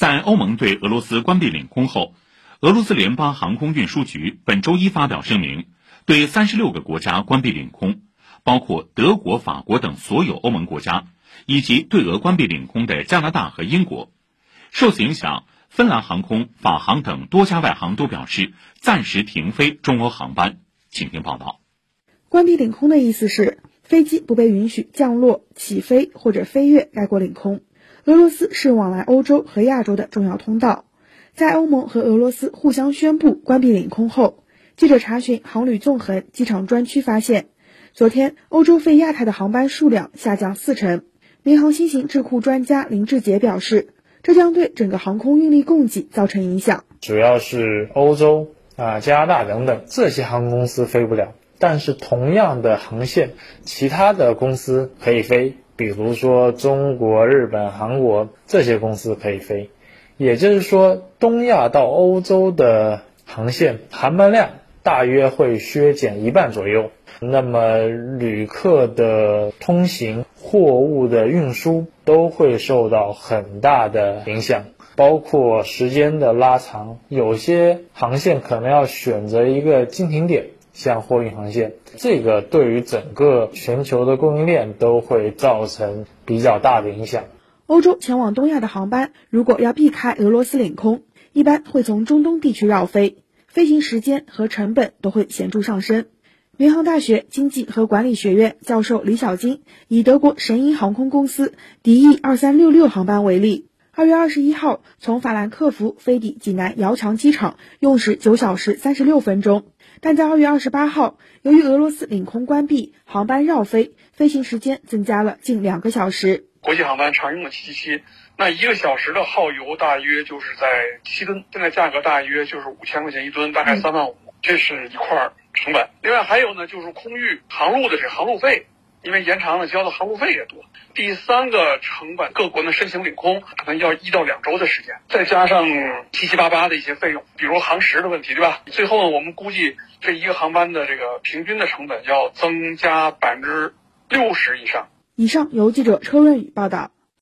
在欧盟对俄罗斯关闭领空后，俄罗斯联邦航空运输局本周一发表声明，对三十六个国家关闭领空，包括德国、法国等所有欧盟国家，以及对俄关闭领空的加拿大和英国。受此影响，芬兰航空、法航等多家外航都表示暂时停飞中欧航班。请听报道。关闭领空的意思是，飞机不被允许降落、起飞或者飞越该国领空。俄罗斯是往来欧洲和亚洲的重要通道。在欧盟和俄罗斯互相宣布关闭领空后，记者查询航旅纵横机场专区发现，昨天欧洲飞亚太的航班数量下降四成。民航新型智库专家林志杰表示，这将对整个航空运力供给造成影响。主要是欧洲啊、加拿大等等这些航空公司飞不了，但是同样的航线，其他的公司可以飞。比如说，中国、日本、韩国这些公司可以飞，也就是说，东亚到欧洲的航线航班量大约会削减一半左右。那么，旅客的通行、货物的运输都会受到很大的影响，包括时间的拉长，有些航线可能要选择一个经停点。像货运航线，这个对于整个全球的供应链都会造成比较大的影响。欧洲前往东亚的航班，如果要避开俄罗斯领空，一般会从中东地区绕飞，飞行时间和成本都会显著上升。民航大学经济和管理学院教授李小金以德国神鹰航空公司 DE 二三六六航班为例，二月二十一号从法兰克福飞抵济南遥墙机场，用时九小时三十六分钟。但在二月二十八号，由于俄罗斯领空关闭，航班绕飞，飞行时间增加了近两个小时。国际航班常用的七七七，那一个小时的耗油大约就是在七吨，现在价格大约就是五千块钱一吨，大概三万五，这是一块成本。另外还有呢，就是空域航路的这航路费。因为延长了，交的航路费也多。第三个成本，各国呢申请领空可能要一到两周的时间，再加上七七八八的一些费用，比如航时的问题，对吧？最后呢，我们估计这一个航班的这个平均的成本要增加百分之六十以上。以上由记者车润宇报道。